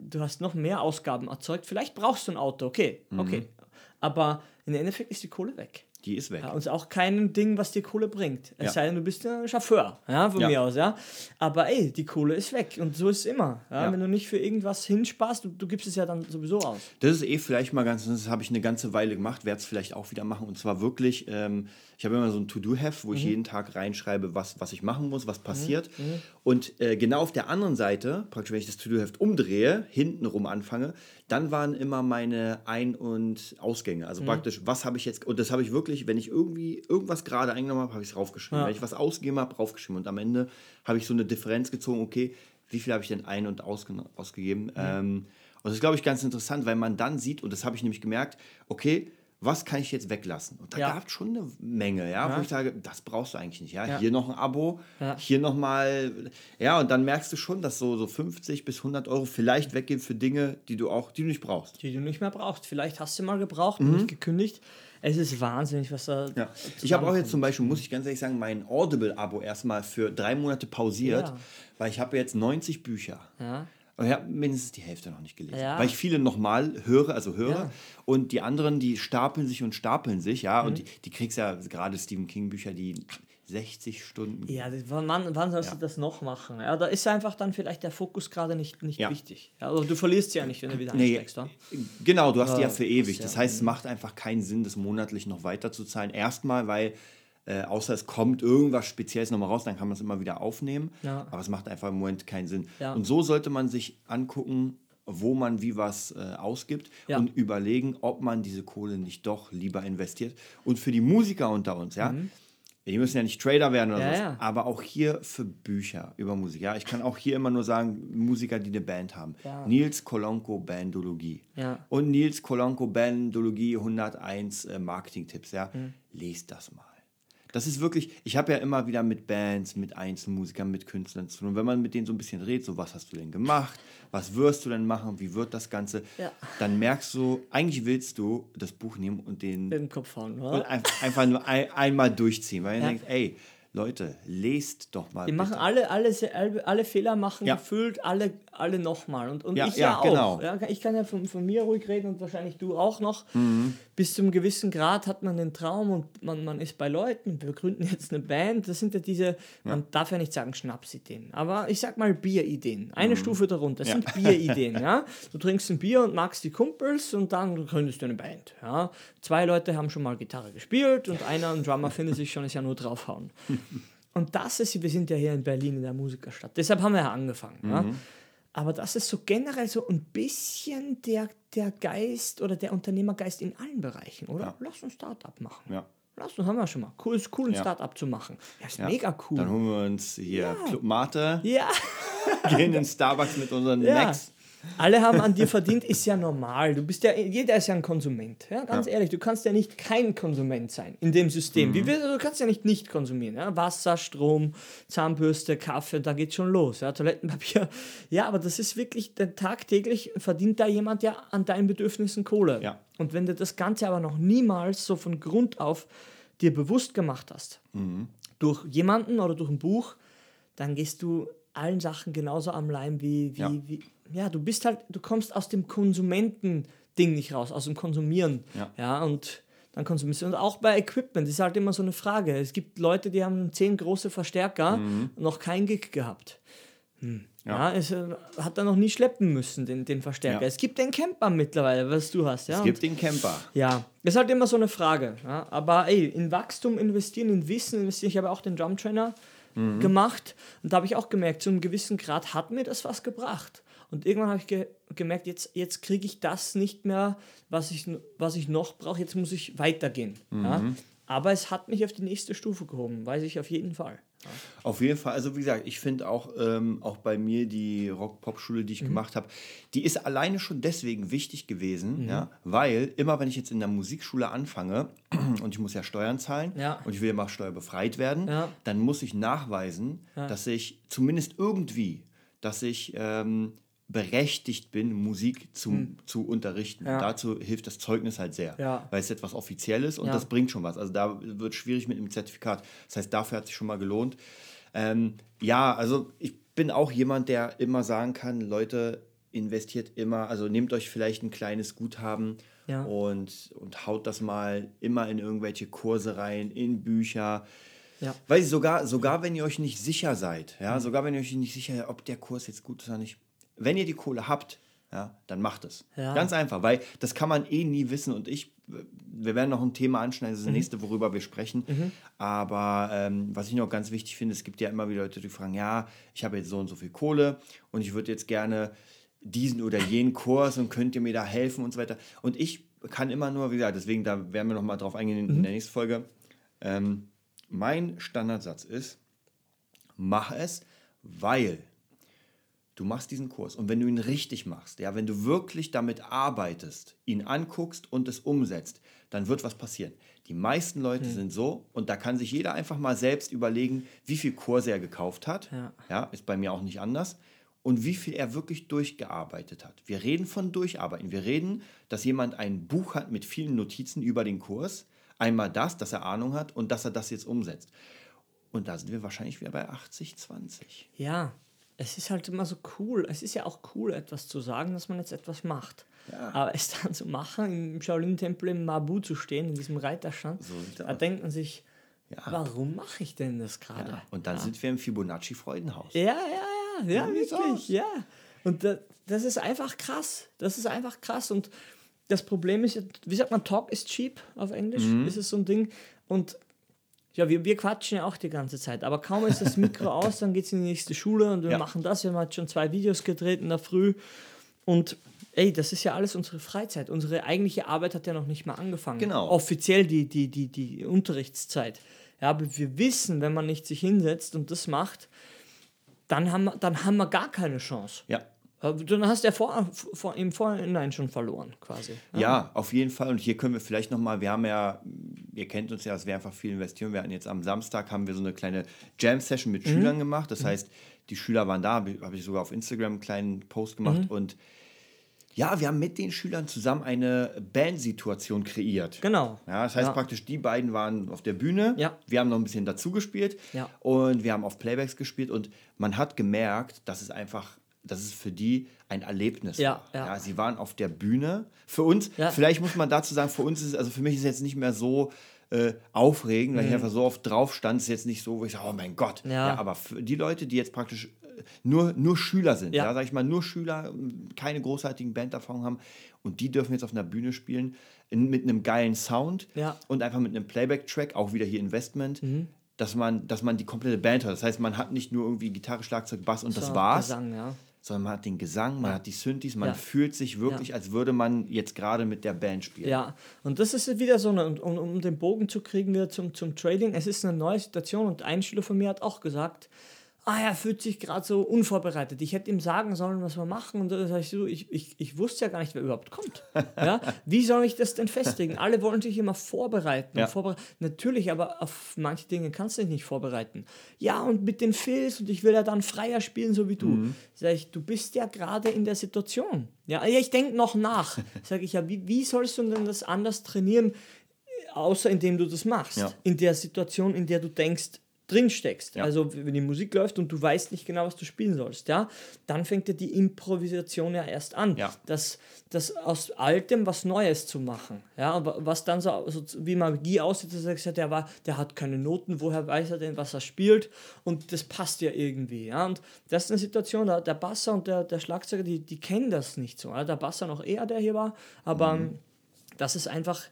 du hast noch mehr Ausgaben erzeugt. Vielleicht brauchst du ein Auto, okay, Mhm. okay. Aber im Endeffekt ist die Kohle weg. Die ist weg. Ja, und auch kein Ding, was dir Kohle bringt. Es Ja. sei denn, du bist ein Chauffeur, ja, von Ja. mir aus, ja. Aber ey, die Kohle ist weg und so ist es immer. Ja? Wenn du nicht für irgendwas hinsparst, du, du gibst es ja dann sowieso aus. Das ist eh vielleicht mal ganz, das habe ich eine ganze Weile gemacht, werde es vielleicht auch wieder machen. Und zwar wirklich, ähm, ich habe immer so ein To-Do-Heft, wo ich jeden Tag reinschreibe, was, was ich machen muss, was passiert. Und äh, genau auf der anderen Seite, praktisch wenn ich das To-Do-Heft umdrehe, hintenrum anfange, dann waren immer meine Ein- und Ausgänge. Also praktisch, was habe ich jetzt, und das habe ich wirklich, wenn ich irgendwie irgendwas gerade eingenommen habe, habe ich es raufgeschrieben. Ja. Wenn ich was ausgegeben habe, raufgeschrieben. Und am Ende habe ich so eine Differenz gezogen, okay, wie viel habe ich denn ein- und ausge ausgegeben? Ähm, und das ist, glaube ich, ganz interessant, weil man dann sieht, und das habe ich nämlich gemerkt, okay, was kann ich jetzt weglassen? Und da Ja. gab es schon eine Menge, ja, Ja. wo ich sage, das brauchst du eigentlich nicht. Ja? Ja. Hier noch ein Abo, Ja. hier nochmal, ja, und dann merkst du schon, dass so, so 50 bis 100 Euro vielleicht weggehen für Dinge, die du auch, die du nicht brauchst. Die du nicht mehr brauchst. Vielleicht hast du mal gebraucht und nicht gekündigt. Es ist wahnsinnig, was da. Mhm. Ja. Ich habe auch jetzt zum Beispiel, muss ich ganz ehrlich sagen, mein Audible-Abo erstmal für drei Monate pausiert, weil ich habe jetzt 90 Bücher. Ja. Und ich habe mindestens die Hälfte noch nicht gelesen. Ja. Weil ich viele nochmal höre, also höre. Ja. Und die anderen, die stapeln sich und stapeln sich, ja. Mhm. Und die, die kriegst ja gerade Stephen King-Bücher, die 60 Stunden. Ja, wann, wann sollst Ja. du das noch machen? Ja, da ist einfach dann vielleicht der Fokus gerade nicht, nicht Ja. wichtig. Ja, aber du verlierst ja nicht, wenn du wieder Nee, einsteigst. wa? genau, du hast die ja für ewig. Das heißt, es macht einfach keinen Sinn, das monatlich noch weiter zu zahlen. Erstmal, weil, äh, außer es kommt irgendwas Spezielles nochmal raus, dann kann man es immer wieder aufnehmen. Ja. Aber es macht einfach im Moment keinen Sinn. Ja. Und so sollte man sich angucken, wo man wie was äh, ausgibt Ja. und überlegen, ob man diese Kohle nicht doch lieber investiert. Und für die Musiker unter uns, ja, die müssen ja nicht Trader werden oder Mhm. Ja, sowas, ja. aber auch hier für Bücher über Musik. Ja, ich kann auch hier immer nur sagen, Musiker, die eine Band haben. Ja. Nils Kolonko Bandologie. Ja. Und Nils Kolonko Bandologie 101 äh, Marketing-Tipps. Ja, Mhm. lest das mal. Das ist wirklich, ich habe ja immer wieder mit Bands, mit Einzelmusikern, mit Künstlern zu tun. Und wenn man mit denen so ein bisschen redet, so was hast du denn gemacht, was wirst du denn machen, wie wird das Ganze, Ja. dann merkst du, eigentlich willst du das Buch nehmen und den Den Kopf hauen, und oder? ein, einfach nur ein, einmal durchziehen, weil Ja. ihr denkt, ey, Leute, lest doch mal. Die machen bitte. alle, alle, alle, alle Fehler machen Ja. gefühlt alle, alle nochmal. Und, und Ja, ich ja, ja, auch. genau. Ja, ich kann ja von, von mir ruhig reden und wahrscheinlich du auch noch. Mhm. Bis zu einem gewissen Grad hat man den Traum und man, man ist bei Leuten. Wir gründen jetzt eine Band. Das sind ja diese, man darf ja nicht sagen Schnapsideen, aber ich sag mal Bierideen. Eine Stufe darunter. Das Mhm. Ja. sind Bierideen. ja? Du trinkst ein Bier und magst die Kumpels und dann gründest du eine Band. Ja? Zwei Leute haben schon mal Gitarre gespielt und einer, ein Drummer, findet sich schon, ist ja nur draufhauen. Und das ist, wir sind ja hier in Berlin in der Musikerstadt. Deshalb haben wir ja angefangen. Ja? Aber das ist so generell so ein bisschen der, der Geist oder der Unternehmergeist in allen Bereichen, oder? Ja. Lass uns Start-up machen. Ja. Lass uns, haben wir schon mal. Cool, ist cool, ein Ja. Start-up zu machen. Ja, ist Ja. mega cool. Dann holen wir uns hier Club Mate, ja, gehen in Starbucks mit unseren ja. Macs. Alle haben an dir verdient, ist ja normal. Du bist ja, jeder ist ja ein Konsument. Ja, ganz Ja. ehrlich, du kannst ja nicht kein Konsument sein in dem System. Mhm. Wie du kannst ja nicht nicht konsumieren. Ja? Wasser, Strom, Zahnbürste, Kaffee, da geht schon los. Ja? Toilettenpapier. Ja, aber das ist wirklich, denn tagtäglich verdient da jemand ja an deinen Bedürfnissen Kohle. Ja. Und wenn du das Ganze aber noch niemals so von Grund auf dir bewusst gemacht hast, Mhm. durch jemanden oder durch ein Buch, dann gehst du allen Sachen genauso am Leim wie, wie, Ja. wie ja, du bist halt, du kommst aus dem Konsumenten-Ding nicht raus, aus dem Konsumieren. Ja. ja und dann konsumierst du. Und auch bei Equipment ist halt immer so eine Frage. Es gibt Leute, die haben zehn große Verstärker und noch kein Gig gehabt. Hm. Ja, Ja. es äh, hat er noch nie schleppen müssen, den, den Verstärker. Ja. Es gibt den Camper mittlerweile, was du hast. Ja? Es gibt den Camper. Ja, ist halt immer so eine Frage. Ja? Aber ey, in Wachstum investieren, in Wissen investieren. Ich habe auch den Drum Trainer gemacht und da habe ich auch gemerkt, zu einem gewissen Grad hat mir das was gebracht. Und irgendwann habe ich ge gemerkt, jetzt, jetzt kriege ich das nicht mehr, was ich, was ich noch brauche. Jetzt muss ich weitergehen. Ja? Aber es hat mich auf die nächste Stufe gehoben, weiß ich auf jeden Fall. Auf jeden Fall, also wie gesagt, ich finde auch, ähm, auch bei mir die Rock-Pop-Schule, die ich Mhm. gemacht habe, die ist alleine schon deswegen wichtig gewesen, Mhm. ja, weil immer wenn ich jetzt in der Musikschule anfange und ich muss ja Steuern zahlen Ja. und ich will immer steuerbefreit werden, Ja. dann muss ich nachweisen, dass ich zumindest irgendwie, dass ich ähm, berechtigt bin, Musik zu, zu unterrichten. Hm. Ja. Dazu hilft das Zeugnis halt sehr, Ja. weil es etwas Offizielles und Ja. das bringt schon was. Also da wird schwierig mit dem Zertifikat. Das heißt, dafür hat sich schon mal gelohnt. Ähm, ja, also ich bin auch jemand, der immer sagen kann, Leute, investiert immer, also nehmt euch vielleicht ein kleines Guthaben und, und haut das mal immer in irgendwelche Kurse rein, in Bücher. Ja. Weil sogar, sogar wenn ihr euch nicht sicher seid, ja, Mhm. sogar wenn ihr euch nicht sicher seid, ob der Kurs jetzt gut ist oder nicht, wenn ihr die Kohle habt, ja, dann macht es. Ja. Ganz einfach, weil das kann man eh nie wissen und ich, wir werden noch ein Thema anschneiden, das ist das nächste, worüber wir sprechen. Aber ähm, was ich noch ganz wichtig finde, es gibt ja immer wieder Leute, die fragen, ja, ich habe jetzt so und so viel Kohle und ich würde jetzt gerne diesen oder jenen Kurs und könnt ihr mir da helfen und so weiter. Und ich kann immer nur, wie gesagt, deswegen, da werden wir noch mal drauf eingehen in, in der nächsten Folge. Ähm, mein Standardsatz ist, mach es, weil du machst diesen Kurs und wenn du ihn richtig machst, ja, wenn du wirklich damit arbeitest, ihn anguckst und es umsetzt, dann wird was passieren. Die meisten Leute sind so und da kann sich jeder einfach mal selbst überlegen, wie viel Kurse er gekauft hat. Ja. ist bei mir auch nicht anders. Und wie viel er wirklich durchgearbeitet hat. Wir reden von Durcharbeiten. Wir reden, dass jemand ein Buch hat mit vielen Notizen über den Kurs. Einmal das, dass er Ahnung hat und dass er das jetzt umsetzt. Und da sind wir wahrscheinlich wieder bei 80, 20. Ja, es ist halt immer so cool. Es ist ja auch cool, etwas zu sagen, dass man jetzt etwas macht. Aber es dann zu machen, im Shaolin-Tempel im Mabu zu stehen, in diesem Reiterstand, So da aus. denkt man sich, warum mache ich denn das gerade? Und dann sind wir im Fibonacci-Freudenhaus. Ja, ja, ja, ja, wirklich, ja. Und da, das ist einfach krass. Das ist einfach krass. Und das Problem ist, ja, wie sagt man, Talk is cheap auf Englisch, Mhm. ist es so ein Ding. Und ja, wir, wir quatschen ja auch die ganze Zeit, aber kaum ist das Mikro aus, dann geht es in die nächste Schule und wir Ja. machen das. Wir haben halt schon zwei Videos gedreht in der Früh. Und ey, das ist ja alles unsere Freizeit. Unsere eigentliche Arbeit hat ja noch nicht mal angefangen. Genau. Offiziell die, die, die, die Unterrichtszeit. Ja, aber wir wissen, wenn man nicht sich hinsetzt und das macht, dann haben wir, dann haben wir gar keine Chance. Ja. Äh, Dann hast du ja vor, vor, im Vorhinein schon verloren, quasi. Ja, auf jeden Fall. Und hier können wir vielleicht nochmal, wir haben ja, ihr kennt uns ja, dass wir einfach viel investieren. Wir hatten jetzt am Samstag, haben wir so eine kleine Jam-Session mit Schülern gemacht. Das heißt, die Schüler waren da, habe ich- sogar auf Instagram einen kleinen Post gemacht. Und ja, wir haben mit den Schülern zusammen eine Bandsituation kreiert. Genau. Ja, das heißt Ja. praktisch, die beiden waren auf der Bühne. Ja. Wir haben noch ein bisschen dazu gespielt. Ja. Und wir haben auf Playbacks gespielt. Und man hat gemerkt, dass es einfach, dass es für die ein Erlebnis Ja, war. ja. sie waren auf der Bühne. Für uns, Ja. vielleicht muss man dazu sagen, für uns ist es, also für mich ist es jetzt nicht mehr so äh, aufregend, weil ich einfach so oft drauf stand. Es ist jetzt nicht so, wo ich sage, oh mein Gott. Mhm. Ja. aber für die Leute, die jetzt praktisch äh, nur, nur Schüler sind, Ja. ja. sag ich mal, nur Schüler, keine großartigen Banderfahrungen haben und die dürfen jetzt auf einer Bühne spielen in, mit einem geilen Sound Ja. und einfach mit einem Playback-Track, auch wieder hier Investment, dass, man, dass man die komplette Band hört. Das heißt, man hat nicht nur irgendwie Gitarre, Schlagzeug, Bass und das So, war's, Gesang, ja. Sondern man hat den Gesang, man hat die Synthes, man Ja. fühlt sich wirklich, Ja. als würde man jetzt gerade mit der Band spielen. Ja, und das ist wieder so, eine, um, um den Bogen zu kriegen wieder zum, zum Trading. Es ist eine neue Situation und ein Schüler von mir hat auch gesagt, ah, er fühlt sich gerade so unvorbereitet. Ich hätte ihm sagen sollen, was wir machen. Und da sag ich so, ich, ich, ich wusste ja gar nicht, wer überhaupt kommt. Ja? Wie soll ich das denn festlegen? Alle wollen sich immer vorbereiten. Ja. Vorbere Natürlich, aber auf manche Dinge kannst du dich nicht vorbereiten. Ja, und mit den Filz und ich will ja dann freier spielen, so wie du. Mhm. Sag ich, du bist ja gerade in der Situation. Ja, ja ich denke noch nach. Sag ich, ja, wie, wie sollst du denn das anders trainieren, außer indem du das machst? Ja. In der Situation, in der du denkst, drin steckst. Ja. Also wenn die Musik läuft und du weißt nicht genau, was du spielen sollst, ja, dann fängt ja die Improvisation ja erst an. Ja. Das, das aus Altem was Neues zu machen. Ja, aber was dann so, so wie Magie aussieht, dass er gesagt der war, der hat keine Noten, woher weiß er denn, was er spielt? Und das passt ja irgendwie. Ja. Und das ist eine Situation, da, der Basser und der, der Schlagzeuger, die, die kennen das nicht so. Ja. Der Basser noch eher, der hier war, aber ähm, das ist einfach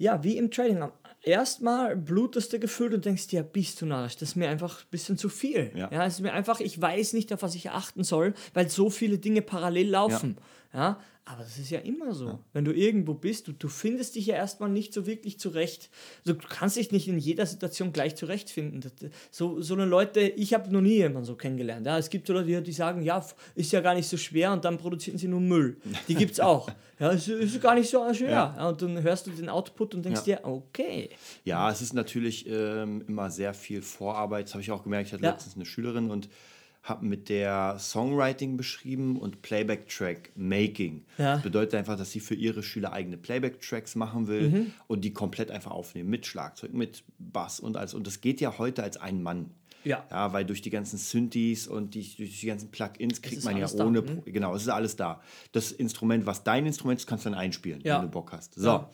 ja, wie im Trading. Erstmal blutest du gefühlt und denkst dir, bist du narrisch, das ist mir einfach ein bisschen zu viel. Ja. Ja, es ist mir einfach, ich weiß nicht, auf was ich achten soll, weil so viele Dinge parallel laufen. Ja, aber das ist ja immer so. Wenn du irgendwo bist, du, du findest dich ja erstmal nicht so wirklich zurecht. Also, du kannst dich nicht in jeder Situation gleich zurechtfinden. Das, so, so eine Leute, ich habe noch nie jemanden so kennengelernt. Ja, es gibt so Leute, die- sagen, ja, ist ja gar nicht so schwer und dann produzieren sie nur Müll. Die gibt es auch. Ja, es ist gar nicht so schwer. Ja. Ja. und dann hörst du den Output und denkst Ja. dir, okay. Ja, es ist natürlich ähm, immer sehr viel Vorarbeit. Das habe ich auch gemerkt. Ich hatte Ja. letztens eine Schülerin und habe mit der Songwriting beschrieben und Playback-Track Making. Ja. Das bedeutet einfach, dass sie für ihre Schüler eigene Playback-Tracks machen will Mhm. und die komplett einfach aufnehmen mit Schlagzeug, mit Bass und alles. Und das geht ja heute als ein Mann. Ja. ja. Weil durch die ganzen Synthes und die, durch die ganzen Plugins kriegt man ja da, ohne. hm? Pro- Genau, es ist alles da. Das Instrument, was dein Instrument ist, kannst du dann einspielen, Ja. wenn du Bock hast. So. Ja.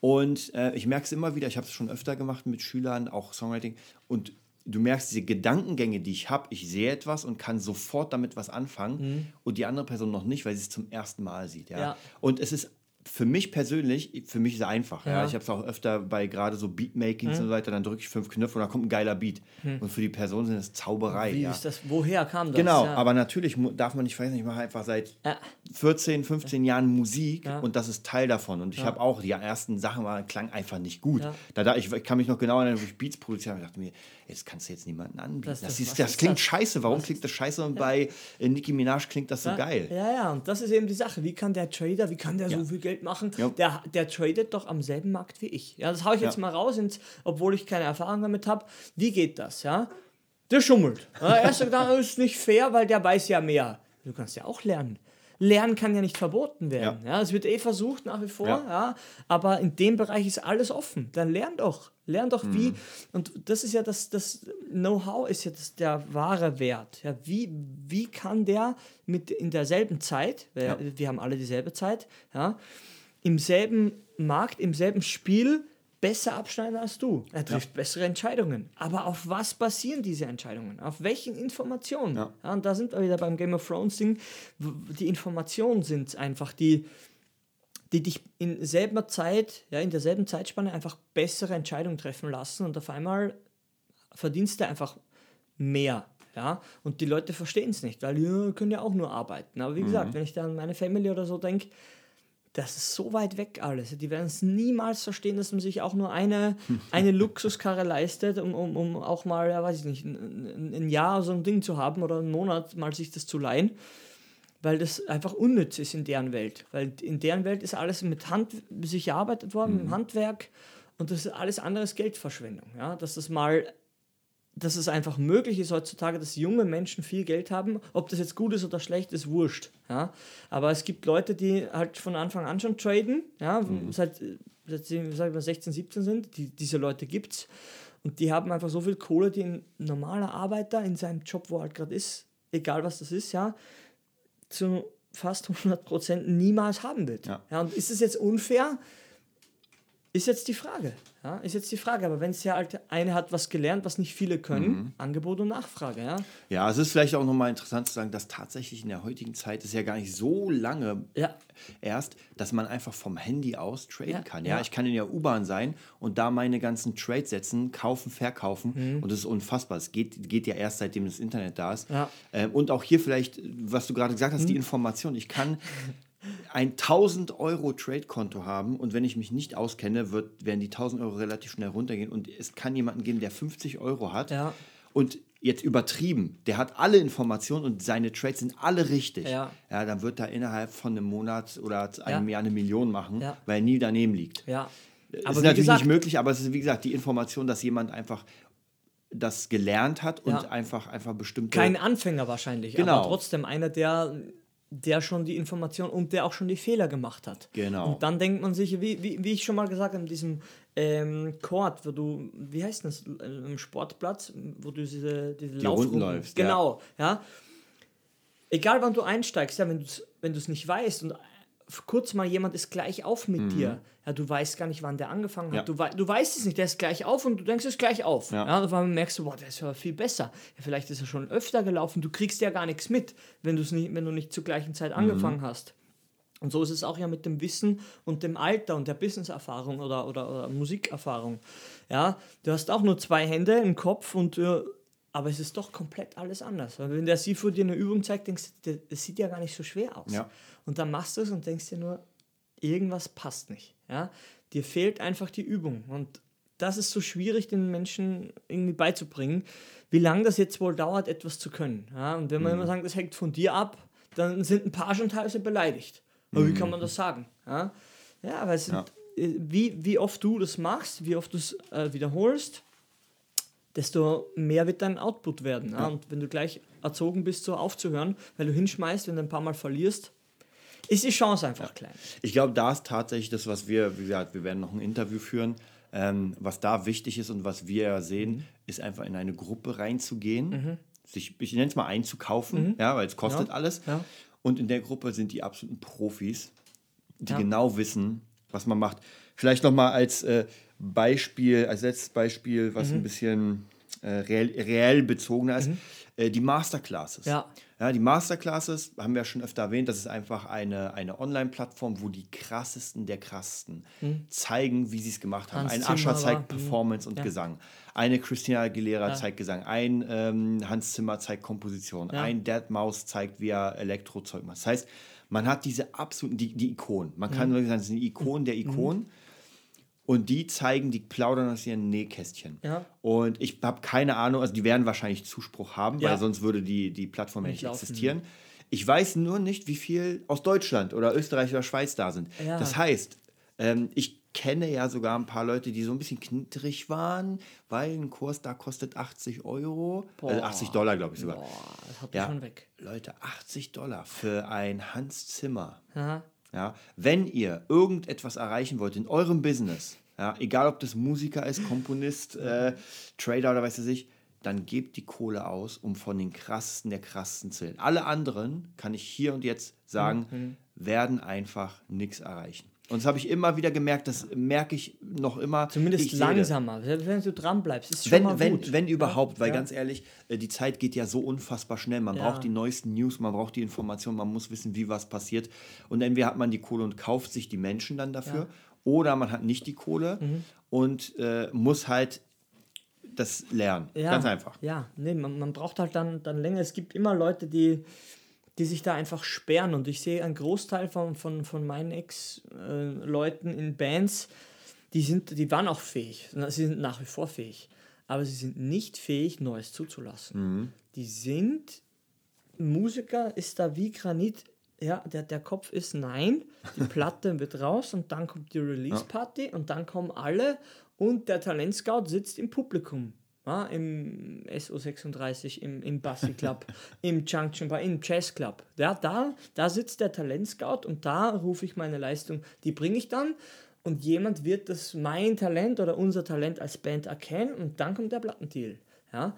Und äh, ich merke es immer wieder, ich habe es schon öfter gemacht mit Schülern, auch Songwriting. Und du merkst diese Gedankengänge, die ich habe. Ich sehe etwas und kann sofort damit was anfangen und die andere Person noch nicht, weil sie es zum ersten Mal sieht. Ja? Mhm. Ja. Und es ist für mich persönlich, für mich ist es einfach. Ja. Ja. Mhm. Ich habe es auch öfter bei gerade so Beatmakings und so weiter, dann drücke ich fünf Knöpfe und dann kommt ein geiler Beat. Und für die Person sind es Zauberei. Wie ja. ist das? Woher kam das? Genau, ja. aber natürlich darf man nicht vergessen, ich mache einfach seit Ja. 14, 15 Jahren Musik und das ist Teil davon. Und ich habe auch, die ersten Sachen waren, klang einfach nicht gut. Da, da, ich, ich kann mich noch genau erinnern, wo ich Beats produziert habe, ich dachte mir, das kannst du jetzt niemandem anbieten. Das- Das, ist, was das ist klingt das? scheiße. Warum klingt das scheiße und bei Nicki Minaj klingt das so geil? Ja, ja, und das ist eben die Sache. Wie kann der Trader, wie kann der so viel Geld machen? Ja. Der, der tradet doch am selben Markt wie ich. Ja, das haue ich jetzt Ja. mal raus, ins, obwohl ich keine Erfahrung damit habe. Wie geht das? Ja? Der schummelt. Ja, erster Gedanke ist nicht fair, weil der weiß ja mehr. Du kannst ja auch lernen. Lernen kann ja nicht verboten werden. Ja. es wird eh versucht nach wie vor, ja. Ja. aber in dem Bereich ist alles offen. Dann lern doch. Lern doch wie. Und das ist ja das, das Know-how ist ja das, der wahre Wert. Ja, wie, wie kann der mit in derselben Zeit, Ja. wir haben alle dieselbe Zeit, ja, im selben Markt, im selben Spiel besser abschneiden als du. Er trifft bessere Entscheidungen. Aber auf was basieren diese Entscheidungen? Auf welchen Informationen? Ja. Ja, und da sind wir wieder beim Game of Thrones Ding. Die Informationen sind einfach die, die dich in selber Zeit, ja, in derselben Zeitspanne einfach bessere Entscheidungen treffen lassen und auf einmal verdienst du einfach mehr. Ja, und die Leute verstehen es nicht, weil die können ja auch nur arbeiten. Aber wie gesagt, wenn ich da an meine Family oder so denke, das ist so weit weg alles. Die werden es niemals verstehen, dass man sich auch nur eine, eine Luxuskarre leistet, um, um, um auch mal, ja, weiß ich nicht, ein, ein Jahr so ein Ding zu haben oder einen Monat mal sich das zu leihen, weil das einfach unnütz ist in deren Welt. Weil in deren Welt ist alles mit Hand sich erarbeitet worden, mit Handwerk und das ist alles anderes Geldverschwendung. Ja? Dass das mal dass es einfach möglich ist heutzutage, dass junge Menschen viel Geld haben. Ob das jetzt gut ist oder schlecht, ist wurscht. Ja? Aber es gibt Leute, die halt von Anfang an schon traden, ja? seit, seit sie sag mal, 16, 17 sind. Die, diese Leute gibt es. Und die haben einfach so viel Kohle, die ein normaler Arbeiter in seinem Job, wo er halt gerade ist, egal was das ist, ja, zu fast 100% niemals haben wird. Ja. Ja, und ist es jetzt unfair? Ist jetzt die Frage. Ja, ist jetzt die Frage. Aber wenn es ja halt eine hat was gelernt, was nicht viele können, Mhm. Angebot und Nachfrage. Ja, Ja, es ist vielleicht auch nochmal interessant zu sagen, dass tatsächlich in der heutigen Zeit ist ja gar nicht so lange ja, erst, dass man einfach vom Handy aus traden Ja, kann. Ja? ja. ich kann in der U-Bahn sein und da meine ganzen Trades setzen, kaufen, verkaufen Mhm. und das ist unfassbar. Es geht, geht ja erst seitdem das Internet da ist. Ja. Mhm. Ähm, und auch hier vielleicht, was du gerade gesagt hast, die Information. Ich kann ein 1000 Euro Trade-Konto haben und wenn ich mich nicht auskenne, wird, werden die 1000 Euro relativ schnell runtergehen und es kann jemanden geben, der 50 Euro hat Ja. und jetzt übertrieben, der hat alle Informationen und seine Trades sind alle richtig. Ja. ja dann wird er innerhalb von einem Monat oder einem Ja. Jahr eine Million machen, weil er nie daneben liegt. ja. ist Aber wie natürlich gesagt, nicht möglich, aber es ist wie gesagt die Information, dass jemand einfach das gelernt hat und Ja. einfach einfach bestimmte kein Anfänger wahrscheinlich, Genau. aber trotzdem einer, der, der schon die Information und der auch schon die Fehler gemacht hat. Genau. Und dann denkt man sich, wie, wie, wie ich schon mal gesagt habe, in diesem ähm, Court, wo du, wie heißt das, im Sportplatz, wo du diese, diese Die Runden Laufrunden- läufst, ja. Genau, ja. Egal wann du einsteigst, ja, wenn du es wenn du's nicht weißt und kurz mal jemand ist gleich auf mit dir, ja, du weißt gar nicht, wann der angefangen hat, Mhm. Ja. du, wei du weißt es nicht, der ist gleich auf und du denkst, er ist gleich auf. Ja. Ja, einmal merkst du, boah, der ist ja viel besser. Ja, vielleicht ist er schon öfter gelaufen, du kriegst ja gar nichts mit, wenn, du's nicht, wenn du nicht zur gleichen Zeit Mhm. angefangen hast. Und so ist es auch ja mit dem Wissen und dem Alter und der Businesserfahrung oder, oder, oder Musikerfahrung. Ja, du hast auch nur zwei Hände, einen Kopf und äh, aber es ist doch komplett alles anders. Weil wenn der Sifu dir eine Übung zeigt, denkst du, das sieht ja gar nicht so schwer aus. Ja. Und dann machst du es und denkst dir nur, irgendwas passt nicht. Ja? Dir fehlt einfach die Übung. Und das ist so schwierig, den Menschen irgendwie beizubringen, wie lange das jetzt wohl dauert, etwas zu können. Ja? Und wenn man immer sagt, das hängt von dir ab, dann sind ein paar schon teilweise beleidigt. Aber wie kann man das sagen? Ja, ja weil es sind, Ja. äh, wie, wie oft du das machst, wie oft du es äh, wiederholst, desto mehr wird dein Output werden. Ja? Und wenn du gleich erzogen bist, so aufzuhören, weil du hinschmeißt, wenn du ein paar Mal verlierst, ist die Chance einfach klein. Ich glaube, da ist tatsächlich das, was wir, wie gesagt, wir werden noch ein Interview führen, Ähm, was da wichtig ist und was wir sehen, mhm. ist einfach in eine Gruppe reinzugehen, mhm. sich, ich nenne es mal einzukaufen, mhm. ja, weil es kostet ja. alles. Ja. Und in der Gruppe sind die absoluten Profis, die ja. genau wissen, was man macht. Vielleicht nochmal als äh, Beispiel, als letztes Beispiel, was mhm. ein bisschen äh, reell, reell bezogener ist, mhm. äh, die Masterclasses. Ja. ja. Die Masterclasses haben wir ja schon öfter erwähnt, das ist einfach eine, eine Online-Plattform, wo die krassesten der krassesten mhm. zeigen, wie sie es gemacht haben. Hans ein Ascher zeigt mhm. Performance und ja. Gesang. Eine Christina Aguilera ja. zeigt Gesang. Ein ähm, Hans Zimmer zeigt Komposition. Ein Dead Mouse zeigt, wie er Elektrozeug macht. Das heißt, man hat diese absoluten, die, die Ikonen. Man kann mhm. sagen, das sind die Ikonen der mhm. Ikonen. Und die zeigen, die plaudern aus ihren Nähkästchen. Ja. Und ich habe keine Ahnung, also die werden wahrscheinlich Zuspruch haben, ja. weil sonst würde die, die Plattform nicht, nicht existieren. Ich weiß nur nicht, wie viel aus Deutschland oder Österreich oder Schweiz da sind. Ja. Das heißt, ähm, ich kenne ja sogar ein paar Leute, die so ein bisschen knittrig waren, weil ein Kurs da kostet 80 Euro. Boah. Also 80 Dollar, glaube ich sogar. Boah, das hat ja, schon weg. Leute, 80 Dollar für ein Hans Zimmer. Aha. Ja, wenn ihr irgendetwas erreichen wollt in eurem Business, ja, egal ob das Musiker ist, Komponist, äh, Trader oder weiß ich, dann gebt die Kohle aus, um von den krassesten der krassesten zu zählen. Alle anderen, kann ich hier und jetzt sagen, mhm. werden einfach nichts erreichen. Und das habe ich immer wieder gemerkt, das merke ich noch immer. Zumindest langsamer, wenn du dran bleibst. Ist schon wenn, mal wenn, gut. wenn überhaupt, ja, weil ja. ganz ehrlich, äh, die Zeit geht ja so unfassbar schnell. Man ja. braucht die neuesten News, man braucht die Informationen, man muss wissen, wie was passiert. Und entweder hat man die Kohle und kauft sich die Menschen dann dafür, oder man hat nicht die Kohle mhm. und äh, muss halt das lernen. Ganz einfach. Ja, nee, man, man braucht halt dann, dann länger. Es gibt immer Leute, die die sich da einfach sperren. Und ich sehe einen Großteil von, von, von meinen Ex-Leuten in Bands, die, sind, die waren auch fähig. Sie sind nach wie vor fähig. Aber sie sind nicht fähig, Neues zuzulassen. Mhm. Die sind, Musiker ist da wie Granit. Ja, der, der Kopf ist nein, die Platte wird raus und dann kommt die Release-Party ja. und dann kommen alle und der Talentscout sitzt im Publikum ja, im SO36, im, im Bassi Club, im Junction Bar, im Jazz Club. Ja, da, da sitzt der Talentscout und da rufe ich meine Leistung, die bringe ich dann und jemand wird das mein Talent oder unser Talent als Band erkennen und dann kommt der Plattendeal. Ja,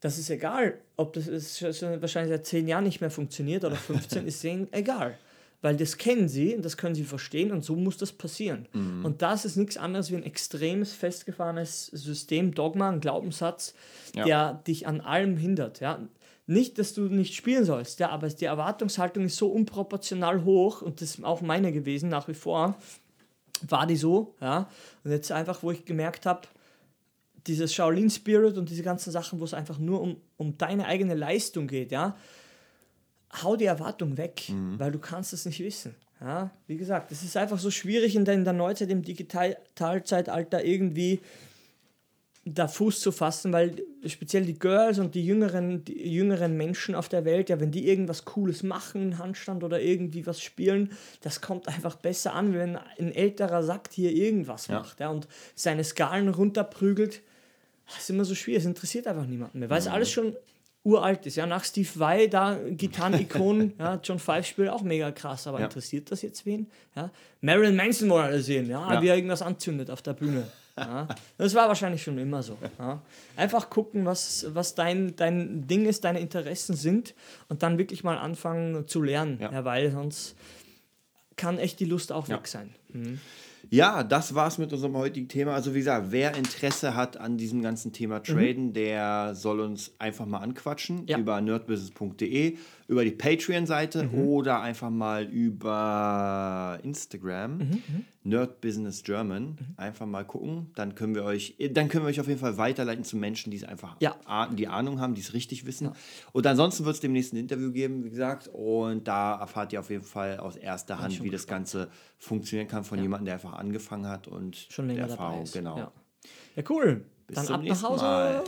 das ist egal, ob das ist, wahrscheinlich seit zehn Jahren nicht mehr funktioniert oder 15, ist denen egal weil das kennen sie und das können sie verstehen und so muss das passieren. Mhm. Und das ist nichts anderes wie ein extremes, festgefahrenes System, Dogma, ein Glaubenssatz, ja. der dich an allem hindert. Ja? Nicht, dass du nicht spielen sollst, ja, aber die Erwartungshaltung ist so unproportional hoch und das ist auch meine gewesen nach wie vor, war die so. Ja? Und jetzt einfach, wo ich gemerkt habe, dieses Shaolin Spirit und diese ganzen Sachen, wo es einfach nur um, um deine eigene Leistung geht, ja, hau die Erwartung weg, mhm. weil du kannst es nicht wissen. Ja, wie gesagt, es ist einfach so schwierig in der, in der Neuzeit, im Digitalzeitalter irgendwie da Fuß zu fassen, weil speziell die Girls und die jüngeren, die jüngeren Menschen auf der Welt, ja, wenn die irgendwas Cooles machen, Handstand oder irgendwie was spielen, das kommt einfach besser an, wenn ein älterer Sack hier irgendwas ja. macht ja, und seine Skalen runterprügelt. Das ist immer so schwierig, es interessiert einfach niemanden mehr, weil es mhm. alles schon uralt ist. Ja, nach Steve Vai, da Gitarren-Ikonen, ja, John Five spielt auch mega krass, aber ja. interessiert das jetzt wen? Ja, Marilyn Manson wollen alle sehen, ja, ja. wie er irgendwas anzündet auf der Bühne. Ja, das war wahrscheinlich schon immer so. Ja. Einfach gucken, was, was dein, dein Ding ist, deine Interessen sind und dann wirklich mal anfangen zu lernen, ja. weil sonst kann echt die Lust auch weg sein. Mhm. Ja, das war's mit unserem heutigen Thema. Also wie gesagt, wer Interesse hat an diesem ganzen Thema Traden, mhm. der soll uns einfach mal anquatschen ja. über nerdbusiness.de über die Patreon-Seite mhm. oder einfach mal über Instagram, mhm, mhm. Nerd Business German. Mhm. Einfach mal gucken. Dann können wir euch, dann können wir euch auf jeden Fall weiterleiten zu Menschen, die es einfach ja. die Ahnung haben, die es richtig wissen. Ja. Und ansonsten wird es demnächst ein Interview geben, wie gesagt. Und da erfahrt ihr auf jeden Fall aus erster Hand, wie das Ganze funktionieren kann von ja. jemandem, der einfach angefangen hat und schon länger Erfahrung. Dabei ist. Genau. Ja, ja cool. Bis dann ab nach Hause. Mal.